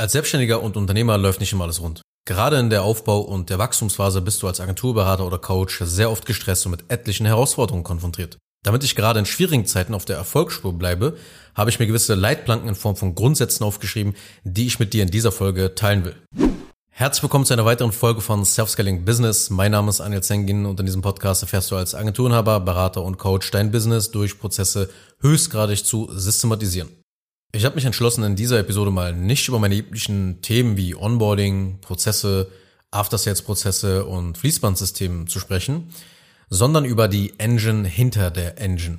Als Selbstständiger und Unternehmer läuft nicht immer alles rund. Gerade in der Aufbau- und der Wachstumsphase bist du als Agenturberater oder Coach sehr oft gestresst und mit etlichen Herausforderungen konfrontiert. Damit ich gerade in schwierigen Zeiten auf der Erfolgsspur bleibe, habe ich mir gewisse Leitplanken in Form von Grundsätzen aufgeschrieben, die ich mit dir in dieser Folge teilen will. Herzlich willkommen zu einer weiteren Folge von Self-Scaling Business. Mein Name ist Anil Zengin und in diesem Podcast erfährst du als Agenturenhaber, Berater und Coach dein Business durch Prozesse höchstgradig zu systematisieren. Ich habe mich entschlossen, in dieser Episode mal nicht über meine üblichen Themen wie Onboarding, Prozesse, After-Sales-Prozesse und Fließbandsystemen zu sprechen, sondern über die Engine hinter der Engine.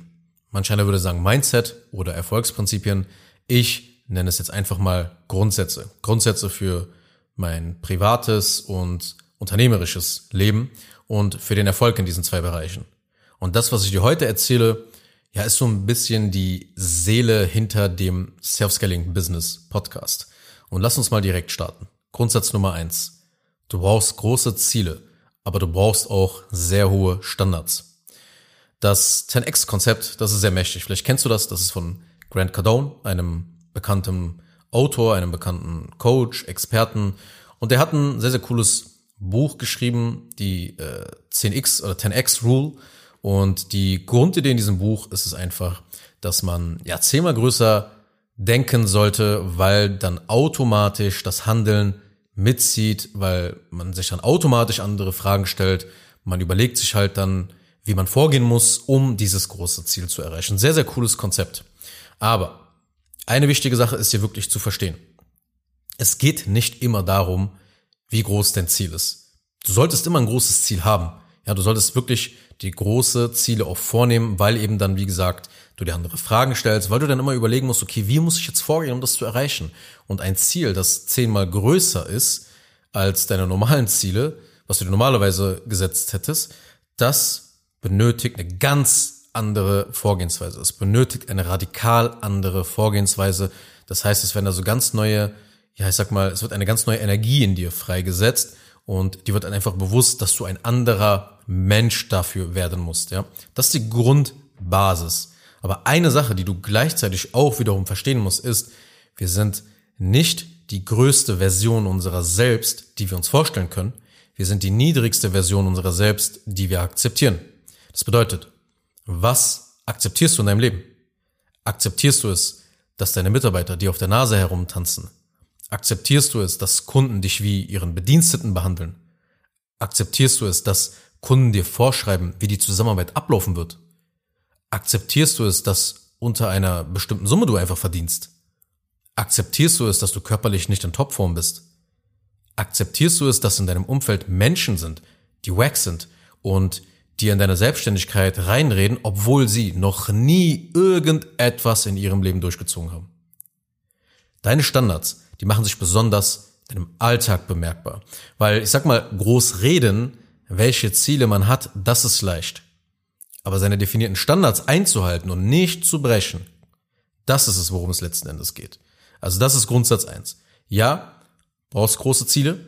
Manch einer würde sagen Mindset oder Erfolgsprinzipien. Ich nenne es jetzt einfach mal Grundsätze. Grundsätze für mein privates und unternehmerisches Leben und für den Erfolg in diesen zwei Bereichen. Und das, was ich dir heute erzähle, ja, ist so ein bisschen die Seele hinter dem Self-Scaling-Business Podcast. Und lass uns mal direkt starten. Grundsatz Nummer eins. Du brauchst große Ziele, aber du brauchst auch sehr hohe Standards. Das 10x-Konzept, das ist sehr mächtig. Vielleicht kennst du das. Das ist von Grant Cardone, einem bekannten Autor, einem bekannten Coach, Experten. Und der hat ein sehr, sehr cooles Buch geschrieben, die äh, 10x oder 10x Rule. Und die Grundidee in diesem Buch ist es einfach, dass man ja zehnmal größer denken sollte, weil dann automatisch das Handeln mitzieht, weil man sich dann automatisch andere Fragen stellt. Man überlegt sich halt dann, wie man vorgehen muss, um dieses große Ziel zu erreichen. Sehr, sehr cooles Konzept. Aber eine wichtige Sache ist hier wirklich zu verstehen. Es geht nicht immer darum, wie groß dein Ziel ist. Du solltest immer ein großes Ziel haben. Ja, du solltest wirklich die große Ziele auch vornehmen, weil eben dann, wie gesagt, du dir andere Fragen stellst, weil du dann immer überlegen musst, okay, wie muss ich jetzt vorgehen, um das zu erreichen? Und ein Ziel, das zehnmal größer ist als deine normalen Ziele, was du dir normalerweise gesetzt hättest, das benötigt eine ganz andere Vorgehensweise. Es benötigt eine radikal andere Vorgehensweise. Das heißt, es werden da so ganz neue, ja, ich sag mal, es wird eine ganz neue Energie in dir freigesetzt und die wird dann einfach bewusst, dass du ein anderer Mensch dafür werden musst, ja. Das ist die Grundbasis. Aber eine Sache, die du gleichzeitig auch wiederum verstehen musst, ist, wir sind nicht die größte Version unserer selbst, die wir uns vorstellen können. Wir sind die niedrigste Version unserer selbst, die wir akzeptieren. Das bedeutet, was akzeptierst du in deinem Leben? Akzeptierst du es, dass deine Mitarbeiter dir auf der Nase herumtanzen? Akzeptierst du es, dass Kunden dich wie ihren Bediensteten behandeln? Akzeptierst du es, dass Kunden dir vorschreiben, wie die Zusammenarbeit ablaufen wird? Akzeptierst du es, dass unter einer bestimmten Summe du einfach verdienst? Akzeptierst du es, dass du körperlich nicht in Topform bist? Akzeptierst du es, dass in deinem Umfeld Menschen sind, die wack sind und dir in deine Selbstständigkeit reinreden, obwohl sie noch nie irgendetwas in ihrem Leben durchgezogen haben? Deine Standards, die machen sich besonders deinem Alltag bemerkbar. Weil ich sag mal, groß reden, welche Ziele man hat, das ist leicht. Aber seine definierten Standards einzuhalten und nicht zu brechen, das ist es, worum es letzten Endes geht. Also das ist Grundsatz eins. Ja, brauchst große Ziele,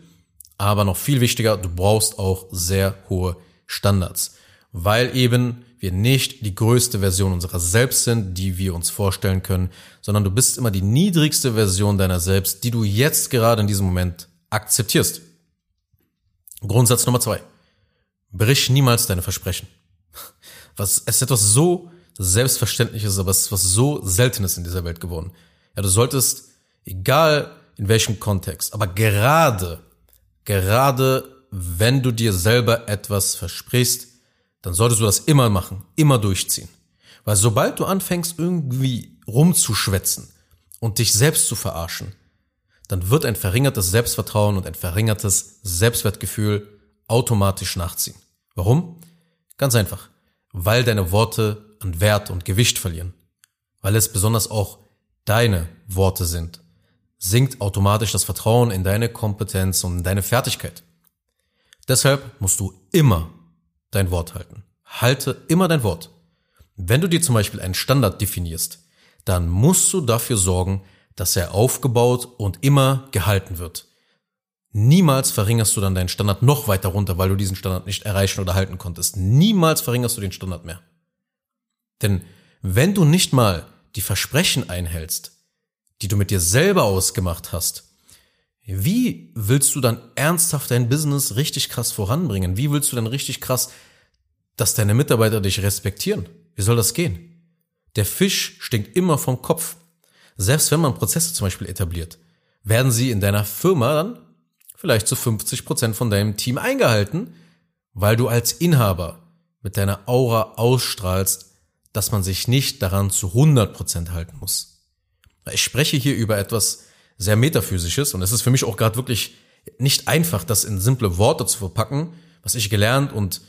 aber noch viel wichtiger, du brauchst auch sehr hohe Standards, weil eben wir nicht die größte Version unserer selbst sind, die wir uns vorstellen können, sondern du bist immer die niedrigste Version deiner selbst, die du jetzt gerade in diesem Moment akzeptierst. Grundsatz Nummer zwei. Brich niemals deine Versprechen. Was, es ist etwas so Selbstverständliches, aber es ist was so Seltenes in dieser Welt geworden. Ja, du solltest, egal in welchem Kontext, aber gerade, gerade wenn du dir selber etwas versprichst, dann solltest du das immer machen, immer durchziehen. Weil sobald du anfängst, irgendwie rumzuschwätzen und dich selbst zu verarschen, dann wird ein verringertes Selbstvertrauen und ein verringertes Selbstwertgefühl automatisch nachziehen. Warum? Ganz einfach. Weil deine Worte an Wert und Gewicht verlieren. Weil es besonders auch deine Worte sind. Sinkt automatisch das Vertrauen in deine Kompetenz und in deine Fertigkeit. Deshalb musst du immer dein Wort halten. Halte immer dein Wort. Wenn du dir zum Beispiel einen Standard definierst, dann musst du dafür sorgen, dass er aufgebaut und immer gehalten wird. Niemals verringerst du dann deinen Standard noch weiter runter, weil du diesen Standard nicht erreichen oder halten konntest. Niemals verringerst du den Standard mehr. Denn wenn du nicht mal die Versprechen einhältst, die du mit dir selber ausgemacht hast, Wie willst du dann ernsthaft dein Business richtig krass voranbringen? Wie willst du dann richtig krass, dass deine Mitarbeiter dich respektieren? Wie soll das gehen? Der Fisch stinkt immer vom Kopf. Selbst wenn man Prozesse zum Beispiel etabliert, werden sie in deiner Firma dann vielleicht zu 50 Prozent von deinem Team eingehalten, weil du als Inhaber mit deiner Aura ausstrahlst, dass man sich nicht daran zu 100 Prozent halten muss. Ich spreche hier über etwas sehr metaphysisches und es ist für mich auch gerade wirklich nicht einfach, das in simple Worte zu verpacken, was ich gelernt und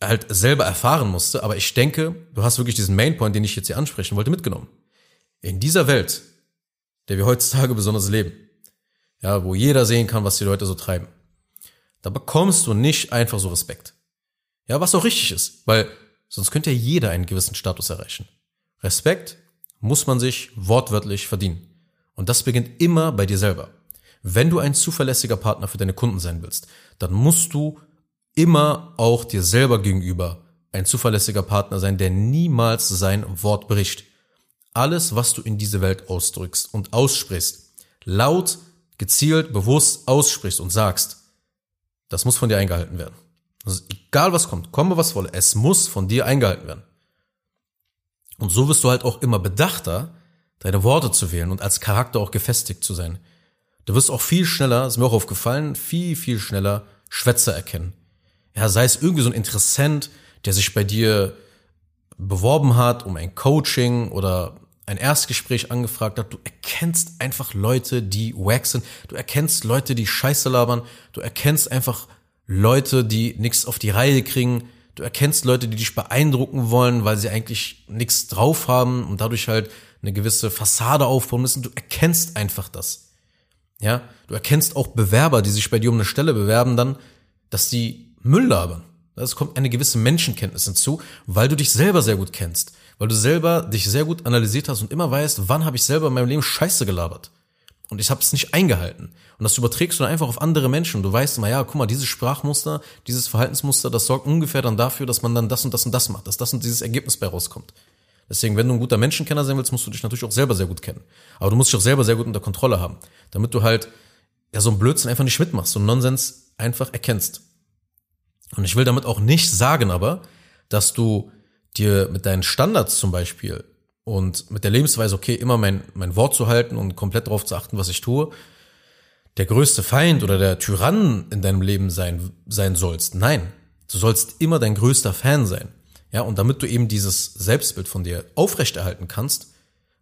halt selber erfahren musste, aber ich denke, du hast wirklich diesen Mainpoint, den ich jetzt hier ansprechen wollte, mitgenommen. In dieser Welt, der wir heutzutage besonders leben, ja, wo jeder sehen kann, was die Leute so treiben, da bekommst du nicht einfach so Respekt. Ja, was auch richtig ist, weil sonst könnte ja jeder einen gewissen Status erreichen. Respekt muss man sich wortwörtlich verdienen. Und das beginnt immer bei dir selber. Wenn du ein zuverlässiger Partner für deine Kunden sein willst, dann musst du immer auch dir selber gegenüber ein zuverlässiger Partner sein, der niemals sein Wort bricht. Alles, was du in diese Welt ausdrückst und aussprichst, laut, gezielt, bewusst aussprichst und sagst, das muss von dir eingehalten werden. Also egal was kommt, komme was wolle, es muss von dir eingehalten werden. Und so wirst du halt auch immer bedachter, deine Worte zu wählen und als Charakter auch gefestigt zu sein. Du wirst auch viel schneller, ist mir auch aufgefallen, viel, viel schneller Schwätzer erkennen. Ja, sei es irgendwie so ein Interessent, der sich bei dir beworben hat um ein Coaching oder ein Erstgespräch angefragt hat. Du erkennst einfach Leute, die wack sind. Du erkennst Leute, die Scheiße labern. Du erkennst einfach Leute, die nichts auf die Reihe kriegen. Du erkennst Leute, die dich beeindrucken wollen, weil sie eigentlich nichts drauf haben und dadurch halt eine gewisse Fassade aufbauen müssen. Du erkennst einfach das. Ja, du erkennst auch Bewerber, die sich bei dir um eine Stelle bewerben, dann, dass die Müll labern. Es kommt eine gewisse Menschenkenntnis hinzu, weil du dich selber sehr gut kennst, weil du selber dich sehr gut analysiert hast und immer weißt, wann habe ich selber in meinem Leben Scheiße gelabert. Und ich habe es nicht eingehalten. Und das überträgst du dann einfach auf andere Menschen. Du weißt immer, ja, guck mal, dieses Sprachmuster, dieses Verhaltensmuster, das sorgt ungefähr dann dafür, dass man dann das und das und das macht, dass das und dieses Ergebnis bei rauskommt. Deswegen, wenn du ein guter Menschenkenner sein willst, musst du dich natürlich auch selber sehr gut kennen. Aber du musst dich auch selber sehr gut unter Kontrolle haben, damit du halt ja so ein Blödsinn einfach nicht mitmachst, so ein Nonsens einfach erkennst. Und ich will damit auch nicht sagen aber, dass du dir mit deinen Standards zum Beispiel und mit der Lebensweise, okay, immer mein, mein Wort zu halten und komplett darauf zu achten, was ich tue, der größte Feind oder der Tyrann in deinem Leben sein, sein sollst. Nein, du sollst immer dein größter Fan sein. Ja, und damit du eben dieses Selbstbild von dir aufrechterhalten kannst,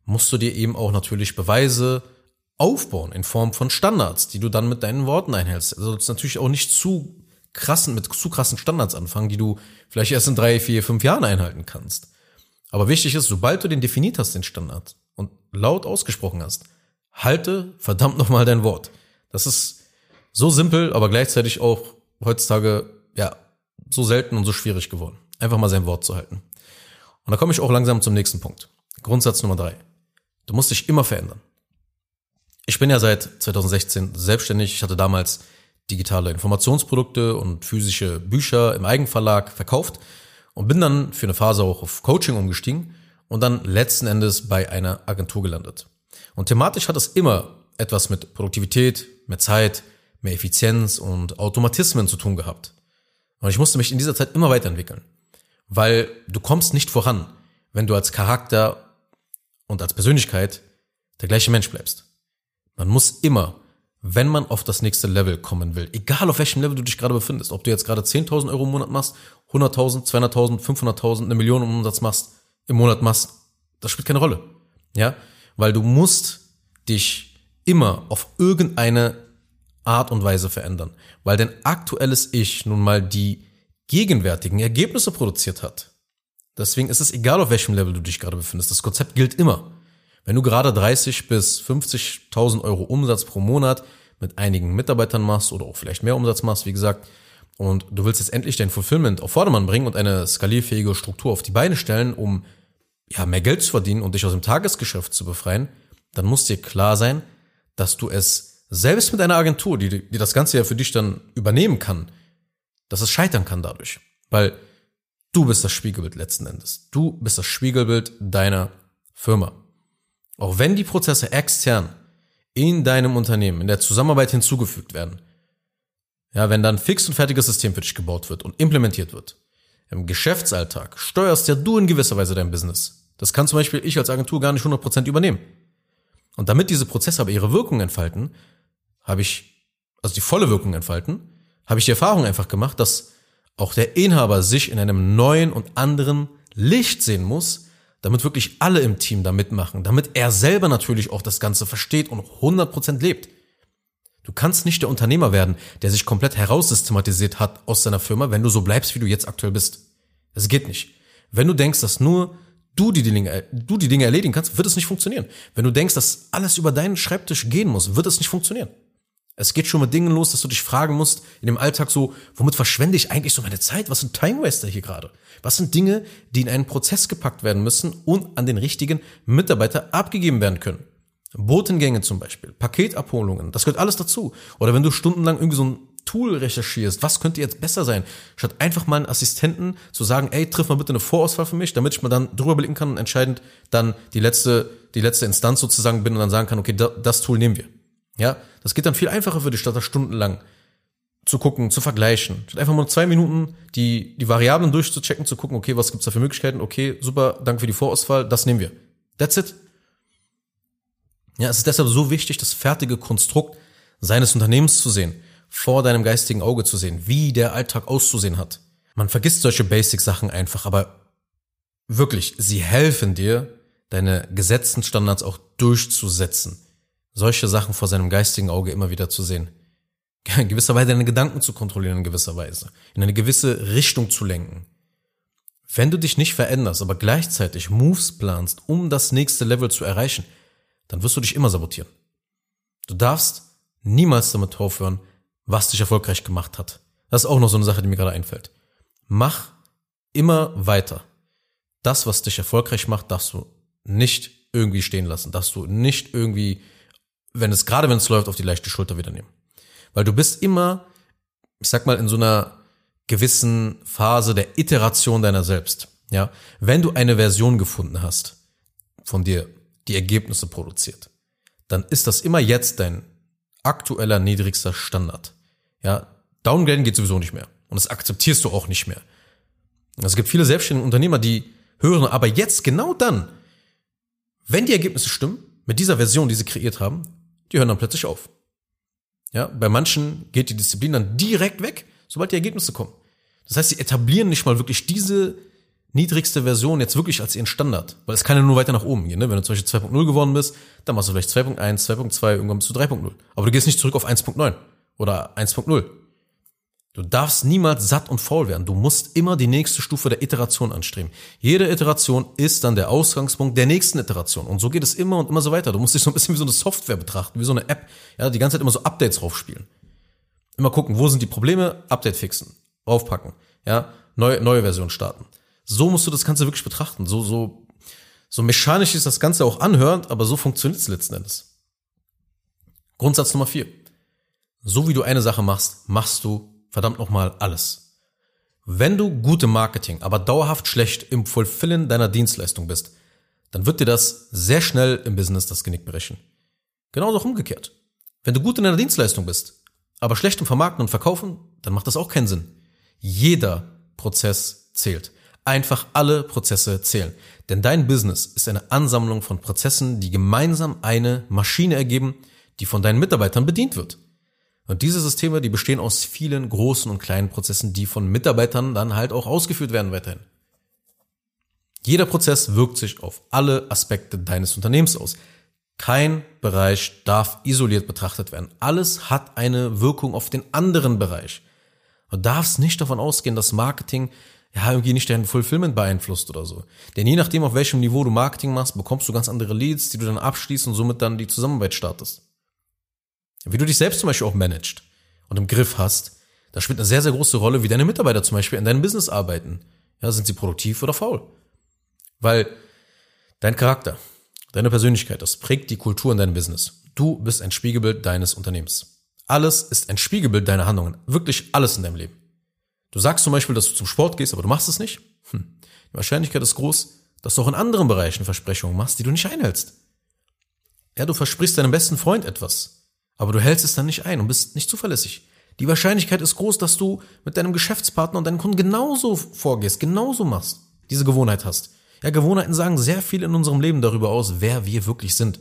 musst du dir eben auch natürlich Beweise aufbauen in Form von Standards, die du dann mit deinen Worten einhältst. Also sollst natürlich auch nicht zu krassen, mit zu krassen Standards anfangen, die du vielleicht erst in drei, vier, fünf Jahren einhalten kannst. Aber wichtig ist, sobald du den definiert hast, den Standard, und laut ausgesprochen hast, halte verdammt nochmal dein Wort. Das ist so simpel, aber gleichzeitig auch heutzutage, ja, so selten und so schwierig geworden einfach mal sein Wort zu halten. Und da komme ich auch langsam zum nächsten Punkt. Grundsatz Nummer drei. Du musst dich immer verändern. Ich bin ja seit 2016 selbstständig. Ich hatte damals digitale Informationsprodukte und physische Bücher im Eigenverlag verkauft und bin dann für eine Phase auch auf Coaching umgestiegen und dann letzten Endes bei einer Agentur gelandet. Und thematisch hat es immer etwas mit Produktivität, mehr Zeit, mehr Effizienz und Automatismen zu tun gehabt. Und ich musste mich in dieser Zeit immer weiterentwickeln weil du kommst nicht voran, wenn du als Charakter und als Persönlichkeit der gleiche Mensch bleibst. Man muss immer, wenn man auf das nächste Level kommen will, egal auf welchem Level du dich gerade befindest, ob du jetzt gerade 10.000 Euro im Monat machst, 100.000, 200.000, 500.000, eine Million im Umsatz machst, im Monat machst, das spielt keine Rolle. Ja, weil du musst dich immer auf irgendeine Art und Weise verändern, weil dein aktuelles Ich nun mal die gegenwärtigen Ergebnisse produziert hat. Deswegen ist es egal, auf welchem Level du dich gerade befindest. Das Konzept gilt immer. Wenn du gerade 30 bis 50.000 Euro Umsatz pro Monat mit einigen Mitarbeitern machst oder auch vielleicht mehr Umsatz machst, wie gesagt, und du willst jetzt endlich dein Fulfillment auf Vordermann bringen und eine skalierfähige Struktur auf die Beine stellen, um ja mehr Geld zu verdienen und dich aus dem Tagesgeschäft zu befreien, dann muss dir klar sein, dass du es selbst mit einer Agentur, die, die das Ganze ja für dich dann übernehmen kann, dass es scheitern kann dadurch. Weil du bist das Spiegelbild letzten Endes. Du bist das Spiegelbild deiner Firma. Auch wenn die Prozesse extern in deinem Unternehmen, in der Zusammenarbeit hinzugefügt werden, ja, wenn dann fix und fertiges System für dich gebaut wird und implementiert wird, im Geschäftsalltag steuerst ja du in gewisser Weise dein Business. Das kann zum Beispiel ich als Agentur gar nicht 100% übernehmen. Und damit diese Prozesse aber ihre Wirkung entfalten, habe ich, also die volle Wirkung entfalten, habe ich die Erfahrung einfach gemacht, dass auch der Inhaber sich in einem neuen und anderen Licht sehen muss, damit wirklich alle im Team da mitmachen, damit er selber natürlich auch das Ganze versteht und 100% lebt. Du kannst nicht der Unternehmer werden, der sich komplett heraussystematisiert hat aus seiner Firma, wenn du so bleibst, wie du jetzt aktuell bist. Das geht nicht. Wenn du denkst, dass nur du die Dinge, du die Dinge erledigen kannst, wird es nicht funktionieren. Wenn du denkst, dass alles über deinen Schreibtisch gehen muss, wird es nicht funktionieren. Es geht schon mit Dingen los, dass du dich fragen musst in dem Alltag so, womit verschwende ich eigentlich so meine Zeit? Was sind Time Waster hier gerade? Was sind Dinge, die in einen Prozess gepackt werden müssen und an den richtigen Mitarbeiter abgegeben werden können? Botengänge zum Beispiel, Paketabholungen, das gehört alles dazu. Oder wenn du stundenlang irgendwie so ein Tool recherchierst, was könnte jetzt besser sein, statt einfach mal einen Assistenten zu sagen, ey, triff mal bitte eine Vorauswahl für mich, damit ich mal dann drüber blicken kann und entscheidend dann die letzte, die letzte Instanz sozusagen bin und dann sagen kann, okay, das Tool nehmen wir. Ja, das geht dann viel einfacher für dich, statt da stundenlang zu gucken, zu vergleichen. Statt einfach mal zwei Minuten die, die Variablen durchzuchecken, zu gucken, okay, was gibt's da für Möglichkeiten? Okay, super, danke für die Vorauswahl, das nehmen wir. That's it. Ja, es ist deshalb so wichtig, das fertige Konstrukt seines Unternehmens zu sehen, vor deinem geistigen Auge zu sehen, wie der Alltag auszusehen hat. Man vergisst solche Basic-Sachen einfach, aber wirklich, sie helfen dir, deine gesetzten Standards auch durchzusetzen solche Sachen vor seinem geistigen Auge immer wieder zu sehen. In gewisser Weise deine Gedanken zu kontrollieren, in gewisser Weise. In eine gewisse Richtung zu lenken. Wenn du dich nicht veränderst, aber gleichzeitig Moves planst, um das nächste Level zu erreichen, dann wirst du dich immer sabotieren. Du darfst niemals damit aufhören, was dich erfolgreich gemacht hat. Das ist auch noch so eine Sache, die mir gerade einfällt. Mach immer weiter. Das, was dich erfolgreich macht, darfst du nicht irgendwie stehen lassen, darfst du nicht irgendwie wenn es, gerade wenn es läuft, auf die leichte Schulter wieder nehmen. Weil du bist immer, ich sag mal, in so einer gewissen Phase der Iteration deiner selbst. Ja, wenn du eine Version gefunden hast von dir, die Ergebnisse produziert, dann ist das immer jetzt dein aktueller niedrigster Standard. Ja, downgraden geht sowieso nicht mehr. Und das akzeptierst du auch nicht mehr. Es gibt viele selbstständige Unternehmer, die hören aber jetzt genau dann, wenn die Ergebnisse stimmen, mit dieser Version, die sie kreiert haben, die hören dann plötzlich auf. Ja, bei manchen geht die Disziplin dann direkt weg, sobald die Ergebnisse kommen. Das heißt, sie etablieren nicht mal wirklich diese niedrigste Version jetzt wirklich als ihren Standard. Weil es kann ja nur weiter nach oben gehen. Ne? Wenn du zum Beispiel 2.0 geworden bist, dann machst du vielleicht 2.1, 2.2, irgendwann bist du 3.0. Aber du gehst nicht zurück auf 1.9 oder 1.0. Du darfst niemals satt und faul werden. Du musst immer die nächste Stufe der Iteration anstreben. Jede Iteration ist dann der Ausgangspunkt der nächsten Iteration. Und so geht es immer und immer so weiter. Du musst dich so ein bisschen wie so eine Software betrachten, wie so eine App. Ja, die ganze Zeit immer so Updates raufspielen. Immer gucken, wo sind die Probleme, Update fixen, raufpacken. Ja, neue, neue Version starten. So musst du das Ganze wirklich betrachten. So, so, so mechanisch ist das Ganze auch anhört, aber so funktioniert es letzten Endes. Grundsatz Nummer vier. So wie du eine Sache machst, machst du verdammt nochmal alles. Wenn du gute Marketing, aber dauerhaft schlecht im Fulfillen deiner Dienstleistung bist, dann wird dir das sehr schnell im Business das Genick brechen. Genauso auch umgekehrt. Wenn du gut in deiner Dienstleistung bist, aber schlecht im Vermarkten und Verkaufen, dann macht das auch keinen Sinn. Jeder Prozess zählt. Einfach alle Prozesse zählen. Denn dein Business ist eine Ansammlung von Prozessen, die gemeinsam eine Maschine ergeben, die von deinen Mitarbeitern bedient wird. Und diese Systeme, die bestehen aus vielen großen und kleinen Prozessen, die von Mitarbeitern dann halt auch ausgeführt werden weiterhin. Jeder Prozess wirkt sich auf alle Aspekte deines Unternehmens aus. Kein Bereich darf isoliert betrachtet werden. Alles hat eine Wirkung auf den anderen Bereich. Du darfst nicht davon ausgehen, dass Marketing ja irgendwie nicht dein Fulfillment beeinflusst oder so. Denn je nachdem, auf welchem Niveau du Marketing machst, bekommst du ganz andere Leads, die du dann abschließt und somit dann die Zusammenarbeit startest. Wie du dich selbst zum Beispiel auch managst und im Griff hast, das spielt eine sehr, sehr große Rolle, wie deine Mitarbeiter zum Beispiel in deinem Business arbeiten. Ja, sind sie produktiv oder faul? Weil dein Charakter, deine Persönlichkeit, das prägt die Kultur in deinem Business. Du bist ein Spiegelbild deines Unternehmens. Alles ist ein Spiegelbild deiner Handlungen. Wirklich alles in deinem Leben. Du sagst zum Beispiel, dass du zum Sport gehst, aber du machst es nicht. Hm. Die Wahrscheinlichkeit ist groß, dass du auch in anderen Bereichen Versprechungen machst, die du nicht einhältst. Ja, du versprichst deinem besten Freund etwas, aber du hältst es dann nicht ein und bist nicht zuverlässig. Die Wahrscheinlichkeit ist groß, dass du mit deinem Geschäftspartner und deinen Kunden genauso vorgehst, genauso machst, diese Gewohnheit hast. Ja, Gewohnheiten sagen sehr viel in unserem Leben darüber aus, wer wir wirklich sind.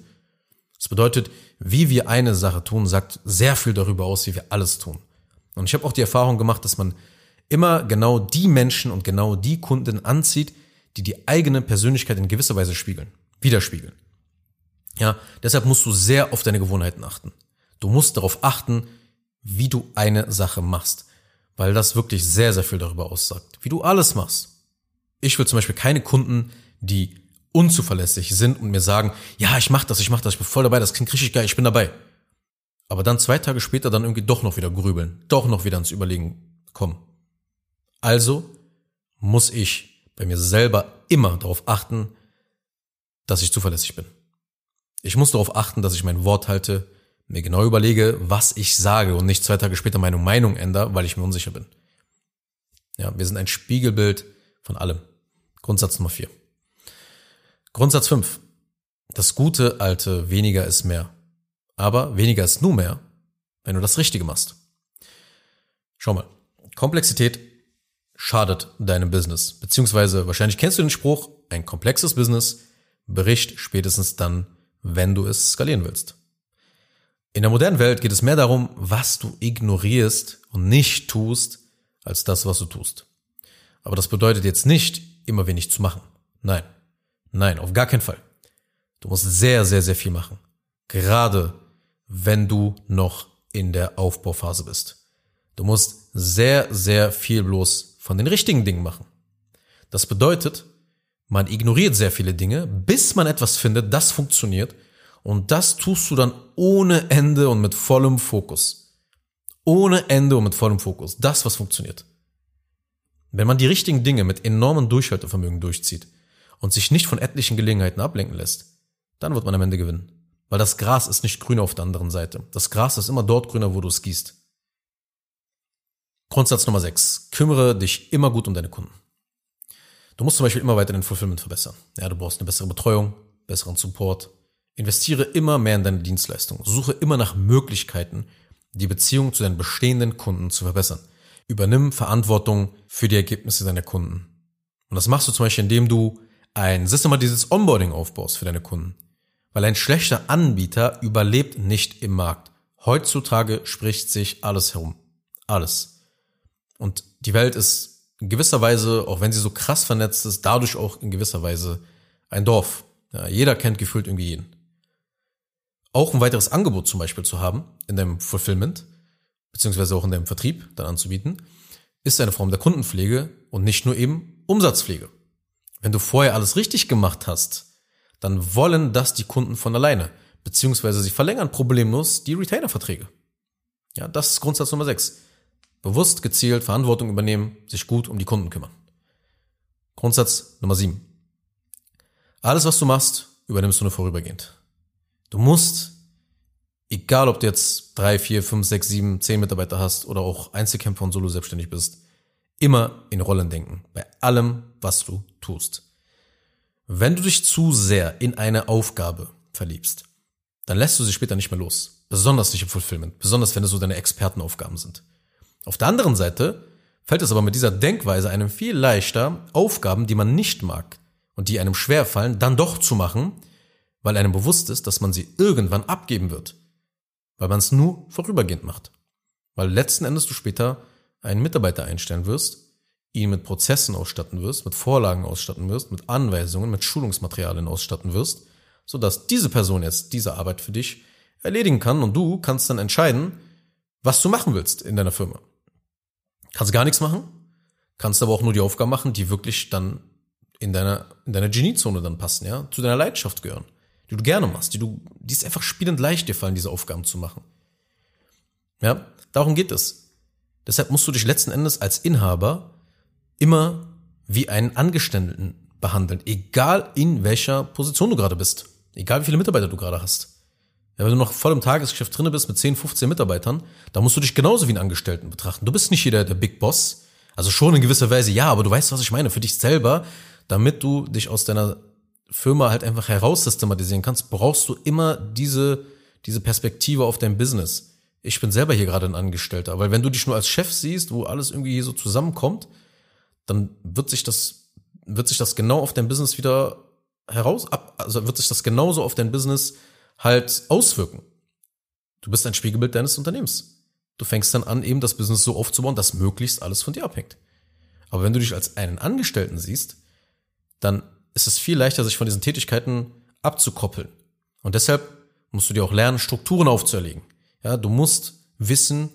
Das bedeutet, wie wir eine Sache tun, sagt sehr viel darüber aus, wie wir alles tun. Und ich habe auch die Erfahrung gemacht, dass man immer genau die Menschen und genau die Kunden anzieht, die die eigene Persönlichkeit in gewisser Weise spiegeln, widerspiegeln. Ja, deshalb musst du sehr auf deine Gewohnheiten achten. Du musst darauf achten, wie du eine Sache machst, weil das wirklich sehr, sehr viel darüber aussagt, wie du alles machst. Ich will zum Beispiel keine Kunden, die unzuverlässig sind und mir sagen, ja, ich mach das, ich mach das, ich bin voll dabei, das klingt richtig geil, ich bin dabei. Aber dann zwei Tage später dann irgendwie doch noch wieder grübeln, doch noch wieder ins Überlegen kommen. Also muss ich bei mir selber immer darauf achten, dass ich zuverlässig bin. Ich muss darauf achten, dass ich mein Wort halte, mir genau überlege, was ich sage und nicht zwei Tage später meine Meinung ändere, weil ich mir unsicher bin. Ja, wir sind ein Spiegelbild von allem. Grundsatz Nummer vier. Grundsatz fünf. Das gute alte weniger ist mehr. Aber weniger ist nur mehr, wenn du das Richtige machst. Schau mal. Komplexität schadet deinem Business. Beziehungsweise wahrscheinlich kennst du den Spruch, ein komplexes Business bricht spätestens dann, wenn du es skalieren willst. In der modernen Welt geht es mehr darum, was du ignorierst und nicht tust, als das, was du tust. Aber das bedeutet jetzt nicht, immer wenig zu machen. Nein. Nein, auf gar keinen Fall. Du musst sehr, sehr, sehr viel machen. Gerade wenn du noch in der Aufbauphase bist. Du musst sehr, sehr viel bloß von den richtigen Dingen machen. Das bedeutet, man ignoriert sehr viele Dinge, bis man etwas findet, das funktioniert und das tust du dann ohne Ende und mit vollem Fokus. Ohne Ende und mit vollem Fokus. Das, was funktioniert. Wenn man die richtigen Dinge mit enormem Durchhaltevermögen durchzieht und sich nicht von etlichen Gelegenheiten ablenken lässt, dann wird man am Ende gewinnen. Weil das Gras ist nicht grüner auf der anderen Seite. Das Gras ist immer dort grüner, wo du es gießt. Grundsatz Nummer 6. Kümmere dich immer gut um deine Kunden. Du musst zum Beispiel immer weiter den Fulfillment verbessern. Ja, du brauchst eine bessere Betreuung, besseren Support, Investiere immer mehr in deine Dienstleistung. Suche immer nach Möglichkeiten, die Beziehung zu deinen bestehenden Kunden zu verbessern. Übernimm Verantwortung für die Ergebnisse deiner Kunden. Und das machst du zum Beispiel, indem du ein systematisches Onboarding aufbaust für deine Kunden. Weil ein schlechter Anbieter überlebt nicht im Markt. Heutzutage spricht sich alles herum. Alles. Und die Welt ist in gewisser Weise, auch wenn sie so krass vernetzt ist, dadurch auch in gewisser Weise ein Dorf. Ja, jeder kennt gefühlt irgendwie jeden auch ein weiteres Angebot zum Beispiel zu haben in deinem Fulfillment, beziehungsweise auch in deinem Vertrieb dann anzubieten, ist eine Form der Kundenpflege und nicht nur eben Umsatzpflege. Wenn du vorher alles richtig gemacht hast, dann wollen das die Kunden von alleine, beziehungsweise sie verlängern problemlos die Retainer-Verträge. Ja, das ist Grundsatz Nummer 6. Bewusst, gezielt Verantwortung übernehmen, sich gut um die Kunden kümmern. Grundsatz Nummer 7. Alles, was du machst, übernimmst du nur vorübergehend. Du musst, egal ob du jetzt drei, vier, fünf, sechs, sieben, zehn Mitarbeiter hast oder auch Einzelkämpfer und solo selbstständig bist, immer in Rollen denken. Bei allem, was du tust. Wenn du dich zu sehr in eine Aufgabe verliebst, dann lässt du sie später nicht mehr los. Besonders nicht im Fulfillment. Besonders wenn es so deine Expertenaufgaben sind. Auf der anderen Seite fällt es aber mit dieser Denkweise einem viel leichter, Aufgaben, die man nicht mag und die einem schwer fallen, dann doch zu machen, weil einem bewusst ist, dass man sie irgendwann abgeben wird, weil man es nur vorübergehend macht. Weil letzten Endes du später einen Mitarbeiter einstellen wirst, ihn mit Prozessen ausstatten wirst, mit Vorlagen ausstatten wirst, mit Anweisungen, mit Schulungsmaterialien ausstatten wirst, sodass diese Person jetzt diese Arbeit für dich erledigen kann und du kannst dann entscheiden, was du machen willst in deiner Firma. Kannst gar nichts machen, kannst aber auch nur die Aufgaben machen, die wirklich dann in deiner, in deiner Geniezone dann passen, ja, zu deiner Leidenschaft gehören die du gerne machst, die du, die ist einfach spielend leicht dir fallen, diese Aufgaben zu machen. Ja, darum geht es. Deshalb musst du dich letzten Endes als Inhaber immer wie einen Angestellten behandeln, egal in welcher Position du gerade bist, egal wie viele Mitarbeiter du gerade hast. Ja, wenn du noch voll im Tagesgeschäft drinne bist mit 10, 15 Mitarbeitern, dann musst du dich genauso wie einen Angestellten betrachten. Du bist nicht jeder der Big Boss. Also schon in gewisser Weise ja, aber du weißt, was ich meine, für dich selber, damit du dich aus deiner Firma halt einfach heraussystematisieren kannst, brauchst du immer diese, diese Perspektive auf dein Business. Ich bin selber hier gerade ein Angestellter, weil wenn du dich nur als Chef siehst, wo alles irgendwie hier so zusammenkommt, dann wird sich das, wird sich das genau auf dein Business wieder heraus, also wird sich das genauso auf dein Business halt auswirken. Du bist ein Spiegelbild deines Unternehmens. Du fängst dann an, eben das Business so aufzubauen, dass möglichst alles von dir abhängt. Aber wenn du dich als einen Angestellten siehst, dann ist es viel leichter, sich von diesen Tätigkeiten abzukoppeln. Und deshalb musst du dir auch lernen, Strukturen aufzuerlegen. Ja, du musst wissen,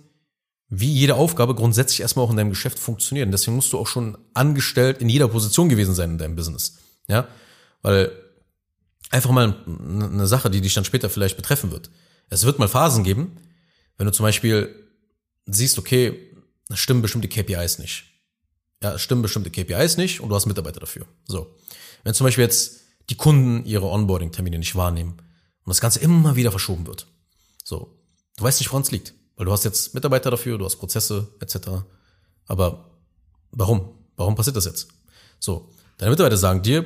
wie jede Aufgabe grundsätzlich erstmal auch in deinem Geschäft funktioniert. Und deswegen musst du auch schon angestellt in jeder Position gewesen sein in deinem Business. Ja, weil einfach mal eine Sache, die dich dann später vielleicht betreffen wird. Es wird mal Phasen geben, wenn du zum Beispiel siehst, okay, stimmen bestimmte KPIs nicht. Ja, stimmen bestimmte KPIs nicht und du hast Mitarbeiter dafür. So. Wenn zum Beispiel jetzt die Kunden ihre Onboarding-Termine nicht wahrnehmen und das Ganze immer wieder verschoben wird. So. Du weißt nicht, woran es liegt. Weil du hast jetzt Mitarbeiter dafür, du hast Prozesse, etc. Aber warum? Warum passiert das jetzt? So. Deine Mitarbeiter sagen dir,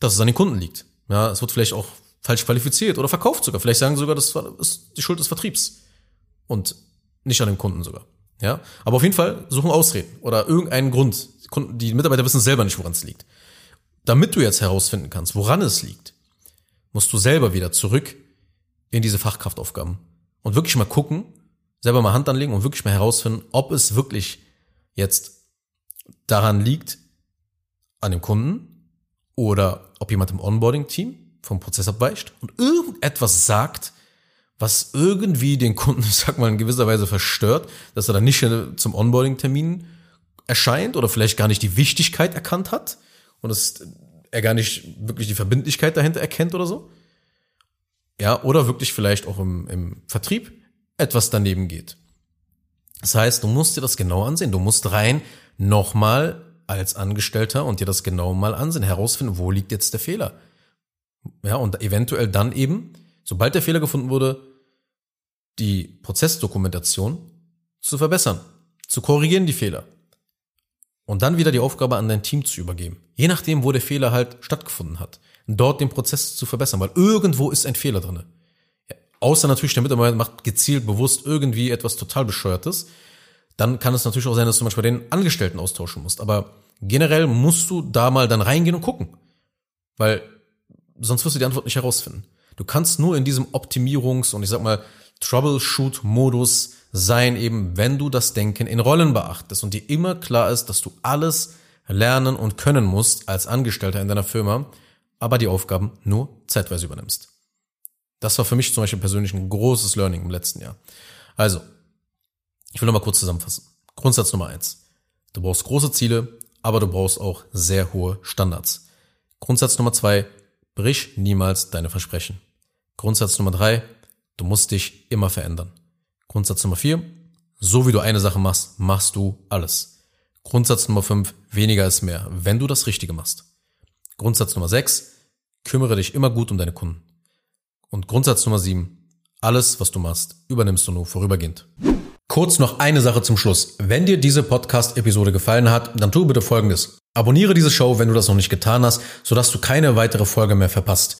dass es an den Kunden liegt. Ja, es wird vielleicht auch falsch qualifiziert oder verkauft sogar. Vielleicht sagen sogar, das ist die Schuld des Vertriebs. Und nicht an dem Kunden sogar. Ja, aber auf jeden Fall suchen Ausreden oder irgendeinen Grund. Die Mitarbeiter wissen selber nicht, woran es liegt. Damit du jetzt herausfinden kannst, woran es liegt, musst du selber wieder zurück in diese Fachkraftaufgaben und wirklich mal gucken, selber mal Hand anlegen und wirklich mal herausfinden, ob es wirklich jetzt daran liegt, an dem Kunden oder ob jemand im Onboarding-Team vom Prozess abweicht und irgendetwas sagt, was irgendwie den Kunden, ich sag mal, in gewisser Weise verstört, dass er dann nicht zum Onboarding-Termin erscheint oder vielleicht gar nicht die Wichtigkeit erkannt hat und dass er gar nicht wirklich die Verbindlichkeit dahinter erkennt oder so. Ja, oder wirklich vielleicht auch im, im Vertrieb etwas daneben geht. Das heißt, du musst dir das genau ansehen. Du musst rein nochmal als Angestellter und dir das genau mal ansehen, herausfinden, wo liegt jetzt der Fehler. Ja, und eventuell dann eben, sobald der Fehler gefunden wurde, die Prozessdokumentation zu verbessern, zu korrigieren die Fehler und dann wieder die Aufgabe an dein Team zu übergeben. Je nachdem, wo der Fehler halt stattgefunden hat. Dort den Prozess zu verbessern, weil irgendwo ist ein Fehler drinne. Außer natürlich der Mitarbeiter macht gezielt bewusst irgendwie etwas total bescheuertes. Dann kann es natürlich auch sein, dass du manchmal den Angestellten austauschen musst. Aber generell musst du da mal dann reingehen und gucken. Weil sonst wirst du die Antwort nicht herausfinden. Du kannst nur in diesem Optimierungs- und ich sag mal Troubleshoot-Modus sein, eben wenn du das Denken in Rollen beachtest und dir immer klar ist, dass du alles lernen und können musst als Angestellter in deiner Firma, aber die Aufgaben nur zeitweise übernimmst. Das war für mich zum Beispiel persönlich ein großes Learning im letzten Jahr. Also, ich will nochmal kurz zusammenfassen. Grundsatz Nummer eins. Du brauchst große Ziele, aber du brauchst auch sehr hohe Standards. Grundsatz Nummer zwei. Brich niemals deine Versprechen. Grundsatz Nummer drei. Du musst dich immer verändern. Grundsatz Nummer vier, so wie du eine Sache machst, machst du alles. Grundsatz Nummer fünf, weniger ist mehr, wenn du das Richtige machst. Grundsatz Nummer sechs, kümmere dich immer gut um deine Kunden. Und Grundsatz Nummer sieben, alles, was du machst, übernimmst du nur vorübergehend. Kurz noch eine Sache zum Schluss. Wenn dir diese Podcast-Episode gefallen hat, dann tu bitte Folgendes. Abonniere diese Show, wenn du das noch nicht getan hast, sodass du keine weitere Folge mehr verpasst.